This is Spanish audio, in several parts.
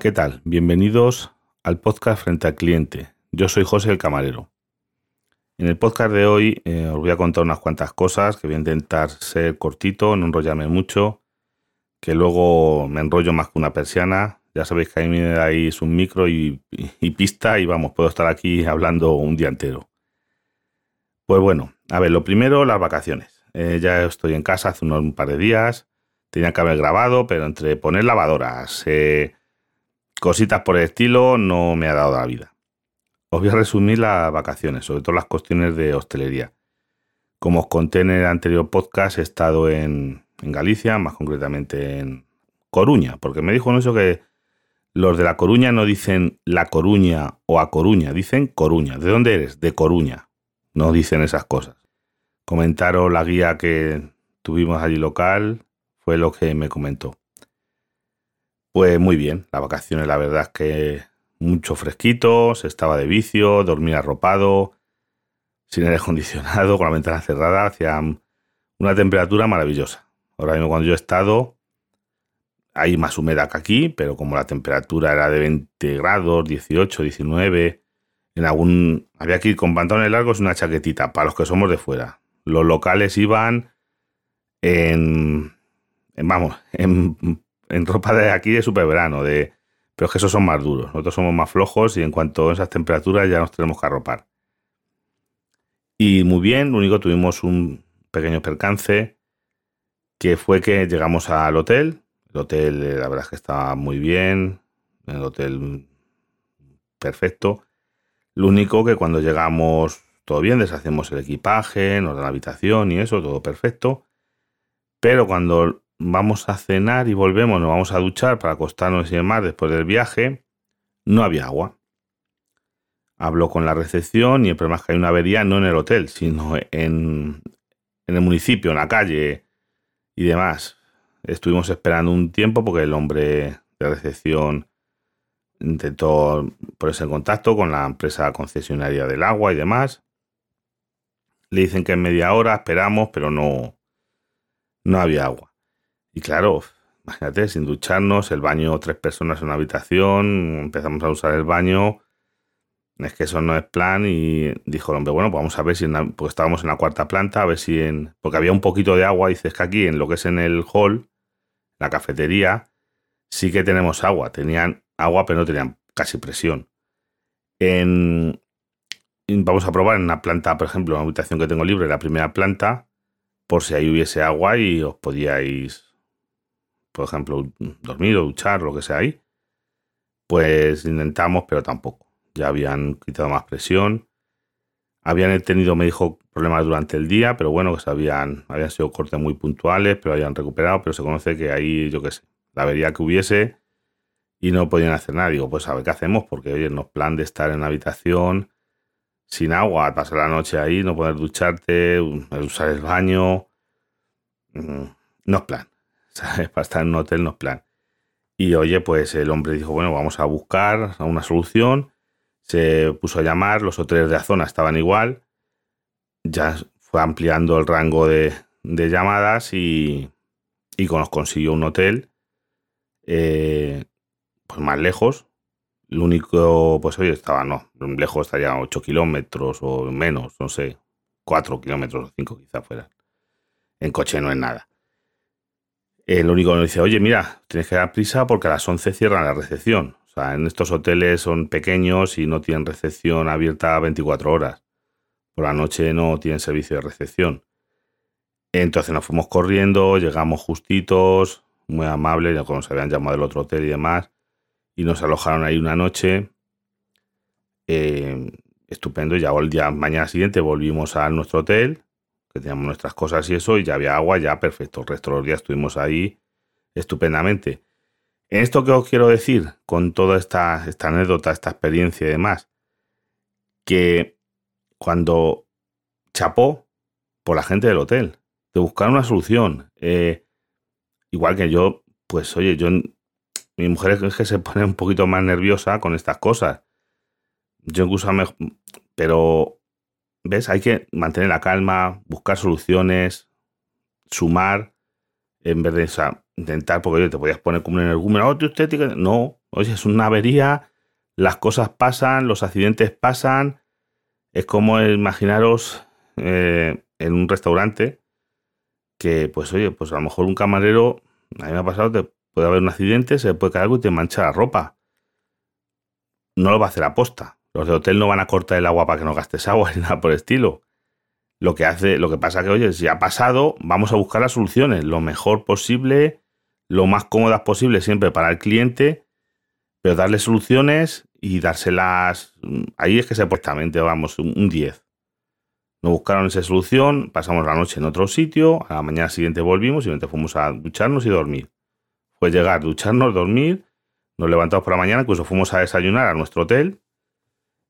¿Qué tal? Bienvenidos al podcast Frente al Cliente. Yo soy José el Camarero. En el podcast de hoy eh, os voy a contar unas cuantas cosas que voy a intentar ser cortito, no enrollarme mucho, que luego me enrollo más que una persiana. Ya sabéis que ahí me dais un micro y, pista y vamos, puedo estar aquí hablando un día entero. Pues bueno, a ver, lo primero, las vacaciones. Eh, ya estoy en casa hace unos un par de días. Tenía que haber grabado, pero entre poner lavadoras, eh, cositas por el estilo, no me ha dado la vida. Os voy a resumir las vacaciones, sobre todo las cuestiones de hostelería. Como os conté en el anterior podcast, he estado en, Galicia, más concretamente en Coruña, porque me dijo eso que los de La Coruña no dicen La Coruña o A Coruña, dicen Coruña. ¿De dónde eres? De Coruña. No dicen esas cosas. Comentaron la guía que tuvimos allí local, fue lo que me comentó. Pues muy bien, las vacaciones la verdad es que mucho fresquito, se estaba de vicio, dormía arropado, sin aire acondicionado, con la ventana cerrada, hacía una temperatura maravillosa. Ahora mismo cuando yo he estado, hay más humedad que aquí, pero como la temperatura era de 20 grados, 18, 19, en algún había que ir con pantalones largos y una chaquetita para los que somos de fuera. Los locales iban en, vamos, en, en ropa de aquí de super verano, de pero es que esos son más duros. Nosotros somos más flojos y en cuanto a esas temperaturas ya nos tenemos que arropar. Y muy bien, lo único tuvimos un pequeño percance que fue que llegamos al hotel. El hotel, eh, la verdad es que estaba muy bien. El hotel perfecto. Lo único que cuando llegamos todo bien, deshacemos el equipaje, nos dan la habitación y eso, todo perfecto. Pero cuando vamos a cenar y volvemos, nos vamos a duchar para acostarnos y demás después del viaje, no había agua. Hablo con la recepción y el problema es que hay una avería no en el hotel, sino en, en el municipio, en la calle y demás. Estuvimos esperando un tiempo porque el hombre de recepción intentó ponerse en contacto con la empresa concesionaria del agua y demás. Le dicen que en media hora esperamos, pero no, no había agua. Y claro, imagínate, sin ducharnos, el baño, tres personas en una habitación, empezamos a usar el baño. Es que eso no es plan. Y dijo el hombre, bueno, pues vamos a ver si, porque estábamos en la cuarta planta, a ver si en. Porque había un poquito de agua, dices que aquí, en lo que es en el hall, la cafetería, sí que tenemos agua. Tenían agua, pero no tenían casi presión. En, vamos a probar en una planta, por ejemplo, una habitación que tengo libre, la primera planta, por si ahí hubiese agua y os podíais por ejemplo, dormir o duchar, lo que sea ahí, pues intentamos, pero tampoco. Ya habían quitado más presión. Habían tenido, me dijo, problemas durante el día, pero bueno, que se habían, habían sido cortes muy puntuales, pero habían recuperado, pero se conoce que ahí, yo qué sé, la avería que hubiese y no podían hacer nada. Digo, pues a ver qué hacemos, porque oye, no plan de estar en la habitación sin agua, pasar la noche ahí, no poder ducharte, usar el baño. Mm, no es plan. Para estar en un hotel no es plan. Y oye, pues el hombre dijo, bueno, vamos a buscar una solución. Se puso a llamar, los hoteles de la zona estaban igual. Ya fue ampliando el rango de, llamadas y, y nos consiguió un hotel eh, pues más lejos. Lo único, pues oye, estaba, no, lejos estaría 8 kilómetros o menos, no sé, 4 kilómetros o 5 quizá fuera. En coche no es nada. El único que nos dice, oye, mira, tienes que dar prisa porque a las 11 cierran la recepción. O sea, en estos hoteles son pequeños y no tienen recepción abierta 24 horas. Por la noche no tienen servicio de recepción. Entonces nos fuimos corriendo, llegamos justitos, muy amables, ya como nos habían llamado del otro hotel y demás, y nos alojaron ahí una noche. Eh, estupendo, ya día mañana siguiente volvimos a nuestro hotel que teníamos nuestras cosas y eso, y ya había agua, ya perfecto. El resto de los días estuvimos ahí estupendamente. En esto que os quiero decir, con toda esta, esta anécdota, esta experiencia y demás, que cuando chapó por la gente del hotel, de buscar una solución, eh, igual que yo, pues oye, yo, mi mujer es que se pone un poquito más nerviosa con estas cosas. Yo incluso, me, pero ¿Ves? Hay que mantener la calma, buscar soluciones, sumar, en vez de intentar, porque te podías poner como un energúmeno, oh, estética. No, oye, es una avería, las cosas pasan, los accidentes pasan. Es como imaginaros eh, en un restaurante que, pues oye, pues a lo mejor un camarero, a mí me ha pasado, puede haber un accidente, se puede caer algo y te mancha la ropa. No lo va a hacer a posta. Los de hotel no van a cortar el agua para que no gastes agua ni nada por el estilo. Lo que hace, lo que pasa que, oye, si ha pasado, vamos a buscar las soluciones lo mejor posible, lo más cómodas posible siempre para el cliente, pero darle soluciones y dárselas. Ahí es que se portamente, vamos, un 10. No buscaron esa solución, pasamos la noche en otro sitio, a la mañana siguiente volvimos y fuimos a ducharnos y dormir. Fue llegar, ducharnos, dormir, nos levantamos por la mañana, incluso fuimos a desayunar a nuestro hotel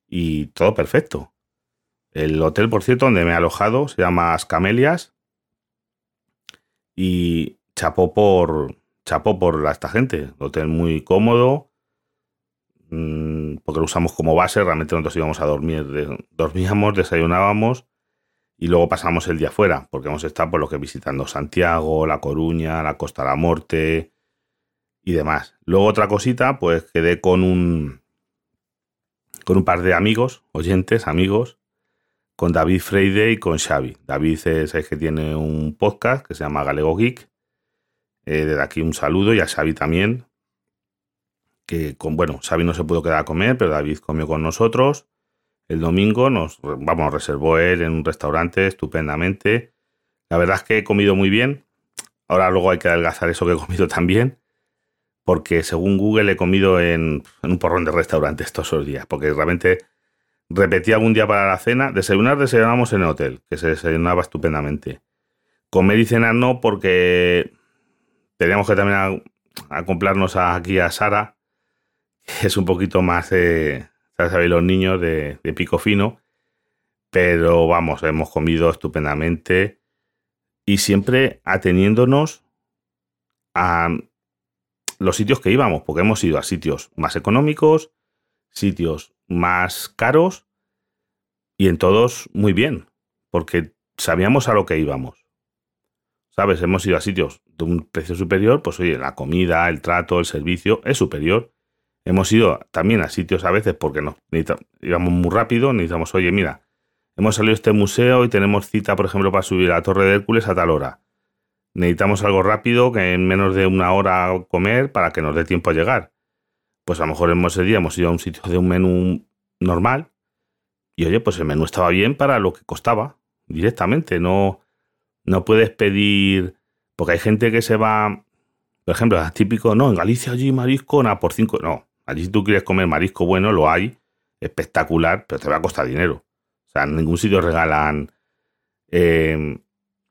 y todo perfecto. El hotel, por cierto, donde me he alojado se llama Ascamelias y chapó por, chapó por esta gente. Hotel muy cómodo, mm, porque lo usamos como base, realmente nosotros íbamos a dormir, dormíamos, desayunábamos y luego pasamos el día fuera, porque hemos estado por lo que visitando Santiago, La Coruña, la Costa de la Morte y demás. Luego otra cosita, pues quedé con un con un par de amigos, oyentes, amigos, con David Freide y con Xavi. David es el que tiene un podcast que se llama Galego Geek. Eh, desde aquí un saludo y a Xavi también. Que con, bueno, Xavi no se pudo quedar a comer, pero David comió con nosotros. El domingo nos, vamos, reservó él en un restaurante estupendamente. La verdad es que he comido muy bien. Ahora luego hay que adelgazar eso que he comido también. Porque según Google he comido en, un porrón de restaurantes todos los días. Porque realmente Repetí algún día para la cena. Desayunar, desayunamos en el hotel, que se desayunaba estupendamente. Comer y cenar no, porque teníamos que también acoplarnos aquí a Sara, que es un poquito más, eh, sabéis, los niños de, de pico fino. Pero vamos, hemos comido estupendamente y siempre ateniéndonos a los sitios que íbamos, porque hemos ido a sitios más económicos, sitios más caros y en todos muy bien, porque sabíamos a lo que íbamos. ¿Sabes? Hemos ido a sitios de un precio superior, pues oye, la comida, el trato, el servicio es superior. Hemos ido también a sitios a veces porque nos íbamos muy rápido, necesitamos, oye, mira, hemos salido a este museo y tenemos cita, por ejemplo, para subir a la Torre de Hércules a tal hora. Necesitamos algo rápido, que en menos de una hora comer para que nos dé tiempo a llegar pues a lo mejor en ese día hemos ido a un sitio de un menú normal y oye, pues el menú estaba bien para lo que costaba directamente. No, no puedes pedir, porque hay gente que se va, por ejemplo, es típico, no, en Galicia allí marisco, nada, por cinco, no, allí si tú quieres comer marisco bueno, lo hay, espectacular, pero te va a costar dinero. O sea, en ningún sitio regalan eh,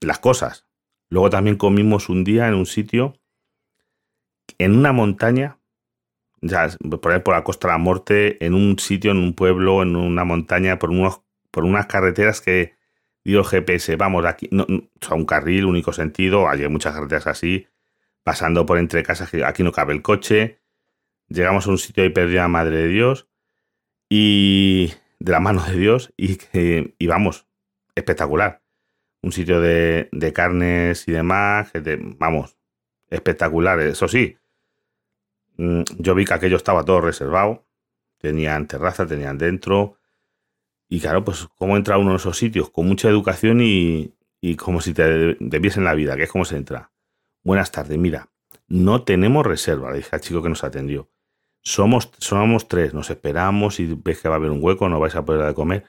las cosas. Luego también comimos un día en un sitio, en una montaña, ya, por por la Costa de la Muerte, en un sitio, en un pueblo, en una montaña, por, unos, por unas carreteras que dio GPS, vamos, aquí, no, o un carril, único sentido, hay muchas carreteras así, pasando por entre casas, que aquí no cabe el coche, llegamos a un sitio ahí perdida, madre de Dios, y de la mano de Dios, y, y vamos, espectacular. Un sitio de, de carnes y demás, vamos, espectacular, eso sí, Mm, yo vi que aquello estaba todo reservado. Tenían terraza, tenían dentro. Y claro, pues cómo entra uno en esos sitios con mucha educación y, como si te debiesen la vida, que es como se entra. Buenas tardes, mira, no tenemos reserva, le dije al chico que nos atendió. Somos, somos tres, nos esperamos y ves que va a haber un hueco, no vais a poder de comer.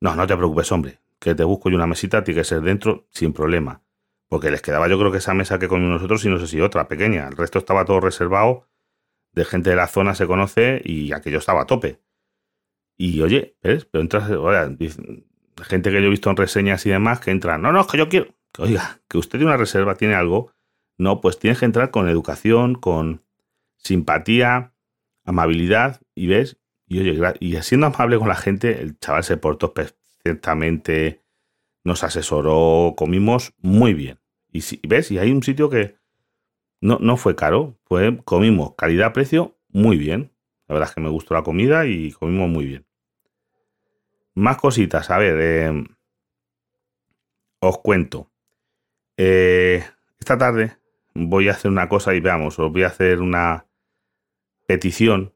No, no te preocupes, hombre, que te busco yo una mesita, tiene que ser dentro sin problema. Porque les quedaba yo creo que esa mesa que comimos nosotros y no sé si otra pequeña. El resto estaba todo reservado de gente de la zona se conoce y aquello estaba a tope. Y oye, ¿ves? Pero entras, gente que yo he visto en reseñas y demás que entran, no, no, que yo quiero, oiga, que usted tiene una reserva, tiene algo, no, pues tienes que entrar con educación, con simpatía, amabilidad, y ves, y oye, y siendo amable con la gente, el chaval se portó nos asesoró, comimos muy bien. Y, si, ves, y hay un sitio que, no, no fue caro, fue, comimos calidad-precio muy bien. La verdad es que me gustó la comida y comimos muy bien. Más cositas, a ver, eh, os cuento. Eh, esta tarde voy a hacer una cosa y veamos, os voy a hacer una petición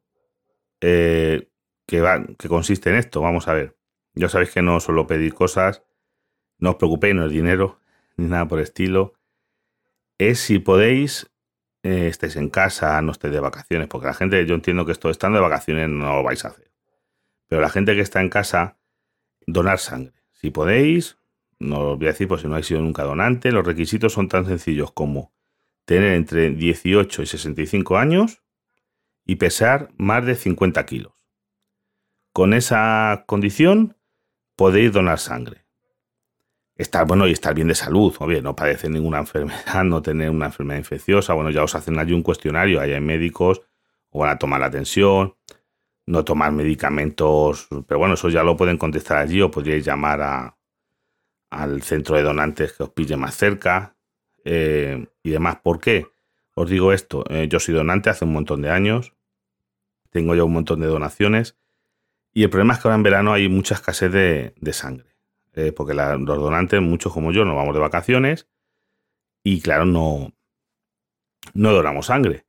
eh, que, va, que consiste en esto. Vamos a ver. Ya sabéis que no solo pedir cosas, no os preocupéis, no es dinero, ni nada por el estilo. Es si podéis, eh, estéis en casa, no estéis de vacaciones, porque la gente, yo entiendo que esto estando de vacaciones no lo vais a hacer. Pero la gente que está en casa, donar sangre. Si podéis, no os voy a decir por si no habéis sido nunca donante, los requisitos son tan sencillos como tener entre 18 y 65 años y pesar más de 50 kilos. Con esa condición podéis donar sangre. Estar bueno y estar bien de salud, o bien, no padecer ninguna enfermedad, no tener una enfermedad infecciosa. Bueno, ya os hacen allí un cuestionario, ahí hay médicos, o van a tomar la atención, no tomar medicamentos, pero bueno, eso ya lo pueden contestar allí o podríais llamar a, al centro de donantes que os pille más cerca eh, y demás. ¿Por qué? Os digo esto, eh, yo soy donante hace un montón de años, tengo ya un montón de donaciones y el problema es que ahora en verano hay mucha escasez de, sangre, eh, porque los donantes, muchos como yo, nos vamos de vacaciones y claro, no, no donamos sangre.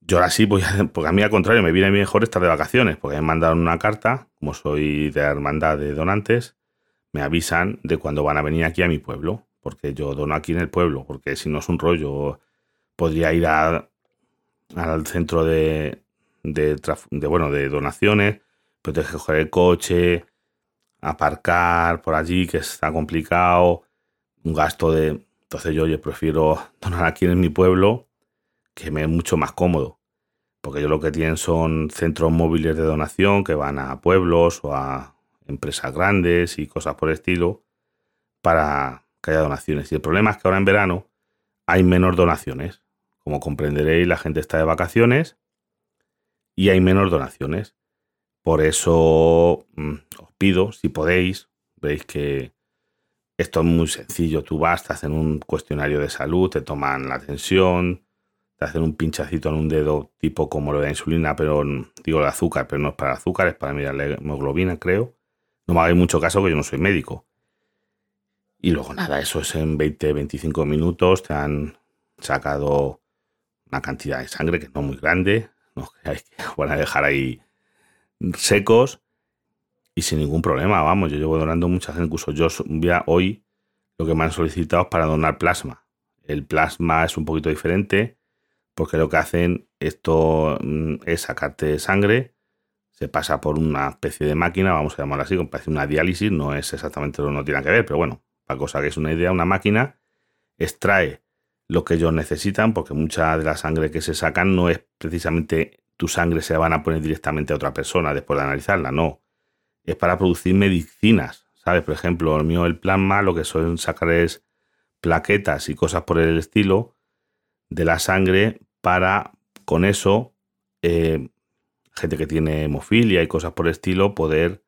Yo ahora sí voy a, porque a mí al contrario, me viene mejor estar de vacaciones, porque me mandaron una carta, como soy de hermandad de donantes, me avisan de cuando van a venir aquí a mi pueblo, porque yo dono aquí en el pueblo, porque si no es un rollo, podría ir al centro de, de, bueno, de donaciones, pero tengo que coger el coche, aparcar por allí, que está complicado, un gasto de... Entonces yo, yo prefiero donar aquí en mi pueblo, que me es mucho más cómodo, porque yo lo que tienen son centros móviles de donación que van a pueblos o a empresas grandes y cosas por el estilo para que haya donaciones. Y el problema es que ahora en verano hay menos donaciones. Como comprenderéis, la gente está de vacaciones y hay menos donaciones. Por eso mm, os pido, si podéis, veis que esto es muy sencillo. Tú vas, te hacen un cuestionario de salud, te toman la tensión, te hacen un pinchacito en un dedo tipo como lo de la insulina, pero mm, digo el azúcar, pero no es para azúcar, es para mirar la hemoglobina, creo. No me hagáis mucho caso que yo no soy médico. Y luego nada, eso es en 20, 25 minutos, te han sacado una cantidad de sangre que no es muy grande, no que van a dejar ahí secos y sin ningún problema, vamos, yo llevo donando muchas gente, incluso yo hoy lo que me han solicitado es para donar plasma. El plasma es un poquito diferente porque lo que hacen esto mm, es sacarte sangre se pasa por una especie de máquina, vamos a llamarla así, como parece una diálisis, no es exactamente lo que no tiene que ver, pero bueno, para cosa que es una idea, una máquina extrae lo que ellos necesitan, porque mucha de la sangre que se sacan no es precisamente tu sangre se van a poner directamente a otra persona después de analizarla, no. Es para producir medicinas, ¿sabes? Por ejemplo, el mío, el plasma, lo que suelen sacar es plaquetas y cosas por el estilo de la sangre para con eso eh, gente que tiene hemofilia y cosas por el estilo, poder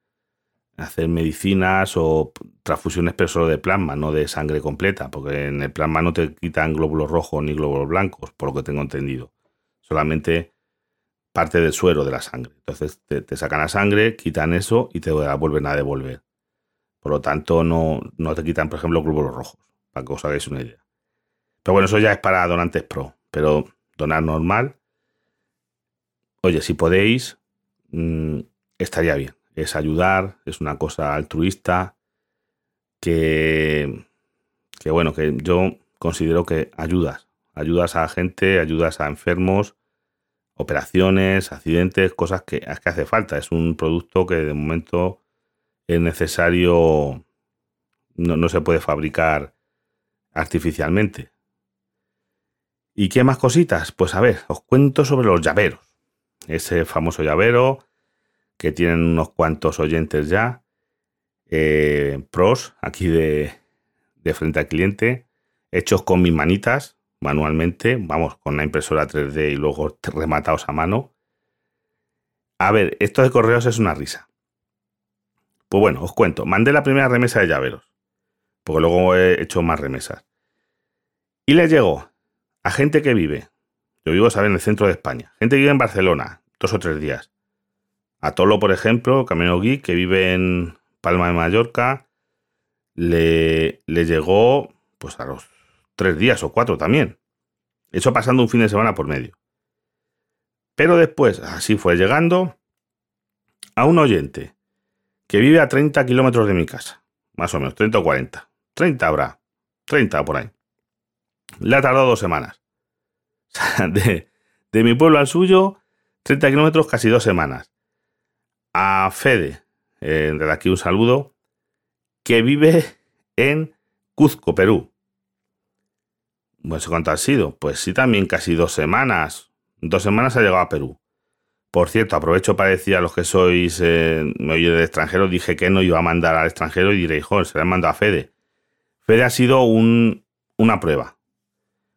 hacer medicinas o transfusiones, pero solo de plasma, no de sangre completa, porque en el plasma no te quitan glóbulos rojos ni glóbulos blancos, por lo que tengo entendido. Solamente parte del suero de la sangre. Entonces te, sacan la sangre, quitan eso y te vuelven a devolver. Por lo tanto, no, no te quitan, por ejemplo, glóbulos rojos, para que os hagáis una idea. Pero bueno, eso ya es para donantes pro. Pero donar normal, oye, si podéis, mm, estaría bien. Es ayudar, es una cosa altruista que, que, bueno, que yo considero que ayudas. Ayudas a gente, ayudas a enfermos, operaciones, accidentes, cosas que, que hace falta. Es un producto que de momento es necesario, no, no se puede fabricar artificialmente. ¿Y qué más cositas? Pues a ver, os cuento sobre los llaveros ese famoso llavero que tienen unos cuantos oyentes ya, eh, pros aquí de, de frente al cliente, hechos con mis manitas manualmente, vamos, con la impresora 3D y luego rematados a mano. A ver, esto de correos es una risa. Pues bueno, os cuento, mandé la primera remesa de llaveros, porque luego he hecho más remesas. Y le llegó a gente que vive yo vivo, ¿sabes?, en el centro de España. Gente que vive en Barcelona, dos o tres días. A Tolo, por ejemplo, Camino Geek, que vive en Palma de Mallorca, le, le llegó pues a los tres días o cuatro también. Eso pasando un fin de semana por medio. Pero después, así fue llegando a un oyente que vive a 30 kilómetros de mi casa. Más o menos, 30 o 40. 30 habrá. 30 por ahí. Le ha tardado dos semanas. de, de mi pueblo al suyo, 30 kilómetros, casi dos semanas. A Fede, eh, desde aquí un saludo, que vive en Cuzco, Perú. Pues ¿cuánto ha sido? Pues sí, también casi dos semanas. Dos semanas ha llegado a Perú. Por cierto, aprovecho para decir a los que sois, eh, me del extranjero, dije que no iba a mandar al extranjero y diréis, joder, se le han mandado a Fede. Fede ha sido un, una prueba.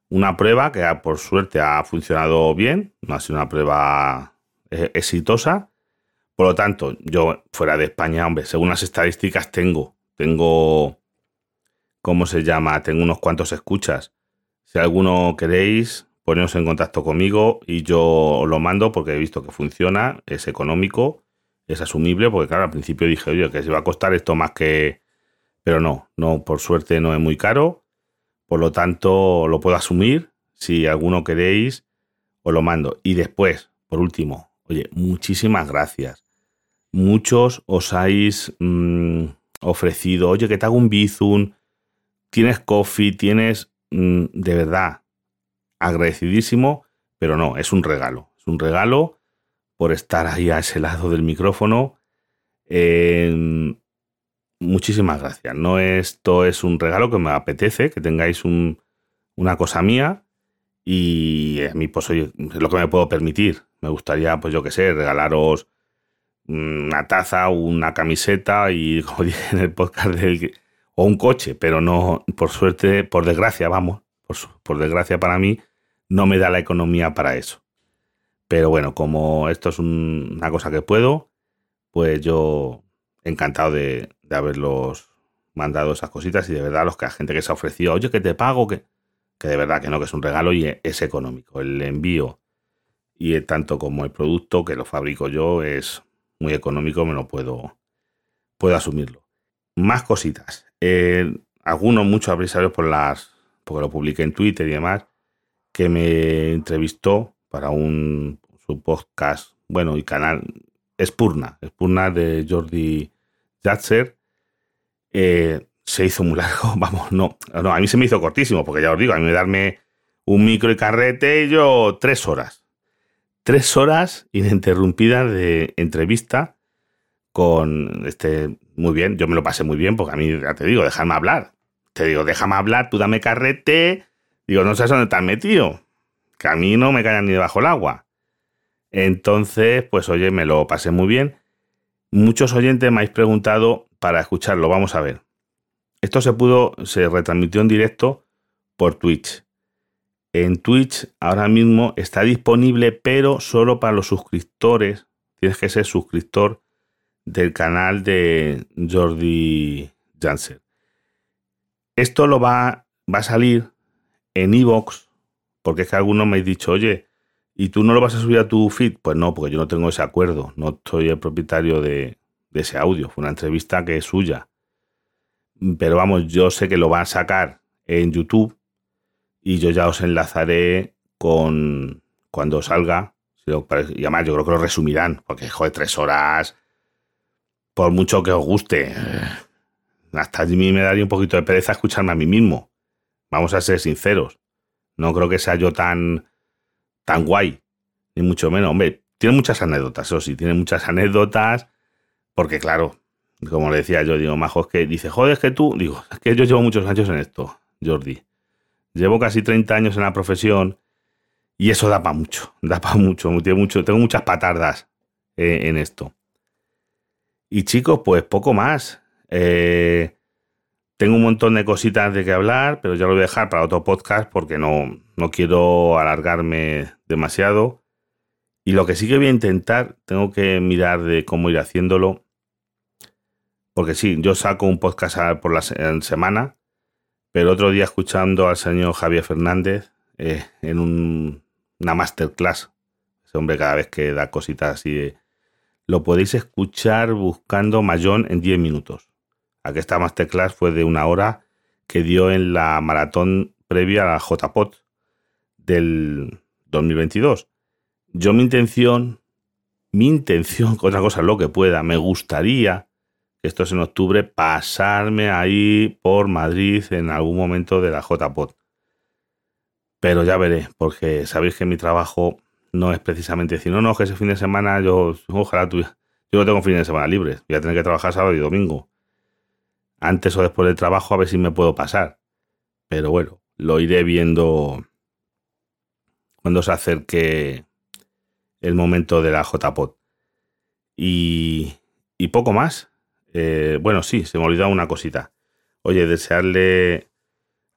Una prueba que por suerte ha funcionado bien, no ha sido una prueba eh, exitosa. Por lo tanto, yo fuera de España, hombre, según las estadísticas tengo, tengo, ¿cómo se llama? Tengo unos cuantos escuchas. Si alguno queréis, poneros en contacto conmigo y yo lo mando porque he visto que funciona, es económico, es asumible, porque claro, al principio dije, oye, que se va a costar esto más que... Pero no, no, por suerte no es muy caro por lo tanto, lo puedo asumir. Si alguno queréis, os lo mando. Y después, por último, oye, muchísimas gracias. Muchos os habéis mm, ofrecido, oye, que te hago un bizun, tienes coffee, tienes, de verdad, agradecidísimo, pero no, es un regalo. Es un regalo por estar ahí a ese lado del micrófono. Eh, muchísimas gracias. No esto es un regalo que me apetece, que tengáis una cosa mía y a mí pues es lo que me puedo permitir. Me gustaría pues yo qué sé, regalaros una taza, una camiseta y como dije en el podcast del o un coche, pero no, por suerte, por desgracia, vamos, por, desgracia para mí, no me da la economía para eso. Pero bueno, como esto es una cosa que puedo, pues yo encantado de, de haberlos mandado esas cositas y de verdad los que la gente que se ha ofrecido, oye, que te pago, que, que de verdad que no, que es un regalo y es económico. El envío y tanto como el producto que lo fabrico yo es muy económico, me lo puedo, puedo asumirlo. Más cositas. Eh, algunos, muchos habréis por las, porque lo publiqué en Twitter y demás, que me entrevistó para un su podcast, bueno, y canal, Espurna, Espurna de Jordi Jatzer, eh, se hizo muy largo. Vamos, no, no, a mí se me hizo cortísimo, porque ya os digo, a mí me darme un micro y carrete, yo tres horas. Tres horas ininterrumpidas de entrevista con este. Muy bien, yo me lo pasé muy bien, porque a mí, ya te digo, déjame hablar. Te digo, déjame hablar, tú dame carrete. Digo, no sé dónde estás metido. Que a mí no me caen ni debajo el agua. Entonces, pues oye, me lo pasé muy bien. Muchos oyentes me habéis preguntado para escucharlo, vamos a ver. Esto se pudo, se retransmitió en directo por Twitch. En Twitch ahora mismo está disponible, pero solo para los suscriptores. Tienes que ser suscriptor del canal de Jordi Janssen. Esto lo va, va a salir en Evox, porque es que algunos me han dicho, oye, ¿Y tú no lo vas a subir a tu feed? Pues no, porque yo no tengo ese acuerdo. No soy el propietario de, ese audio. Fue una entrevista que es suya. Pero vamos, yo sé que lo va a sacar en YouTube y yo ya os enlazaré con cuando salga. Y además yo creo que lo resumirán, porque joder, tres horas, por mucho que os guste, hasta a mí me daría un poquito de pereza escucharme a mí mismo. Vamos a ser sinceros. No creo que sea yo tan tan guay, ni mucho menos. Hombre, tiene muchas anécdotas, eso sí, tiene muchas anécdotas, porque claro, como le decía yo, digo, Majo, es que dice, joder, es que tú, digo, es que yo llevo muchos años en esto, Jordi. Llevo casi 30 años en la profesión y eso da para mucho, da para mucho, mucho, tengo muchas patardas eh, en esto. Y chicos, pues poco más. Eh, tengo un montón de cositas de que hablar, pero ya lo voy a dejar para otro podcast porque no, no quiero alargarme demasiado. Y lo que sí que voy a intentar, tengo que mirar de cómo ir haciéndolo. Porque sí, yo saco un podcast por la semana, pero otro día escuchando al señor Javier Fernández eh, en una masterclass, ese hombre cada vez que da cositas así, lo podéis escuchar buscando Mayón en 10 minutos esta masterclass fue de una hora que dio en la maratón previa a la JPOT del 2022. Yo mi intención, mi intención, otra cosa lo que pueda, me gustaría, esto es en octubre, pasarme ahí por Madrid en algún momento de la JPOT. Pero ya veré, porque sabéis que mi trabajo no es precisamente decir, no, no, que ese fin de semana yo, ojalá tuviera, yo no tengo fin de semana libre, voy a tener que trabajar sábado y domingo. Antes o después del trabajo a ver si me puedo pasar. Pero bueno, lo iré viendo cuando se acerque el momento de la JPOT. Y, y poco más. Eh, bueno, sí, se me olvidó una cosita. Oye, desearle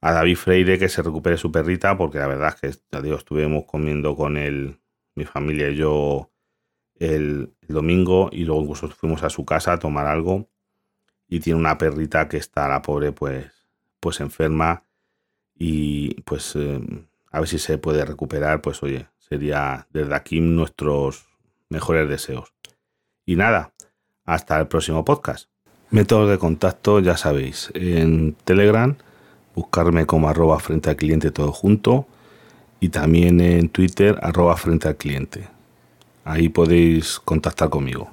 a David Freire que se recupere su perrita, porque la verdad es que, ya digo, estuvimos comiendo con él, mi familia y yo, el, domingo, y luego fuimos a su casa a tomar algo. Y tiene una perrita que está, la pobre, pues, pues enferma. Y pues eh, a ver si se puede recuperar, pues oye, sería desde aquí nuestros mejores deseos. Y nada, hasta el próximo podcast. Métodos de contacto, ya sabéis, en Telegram, buscarme como arroba frente al cliente todo junto y también en Twitter arroba frente al cliente. Ahí podéis contactar conmigo.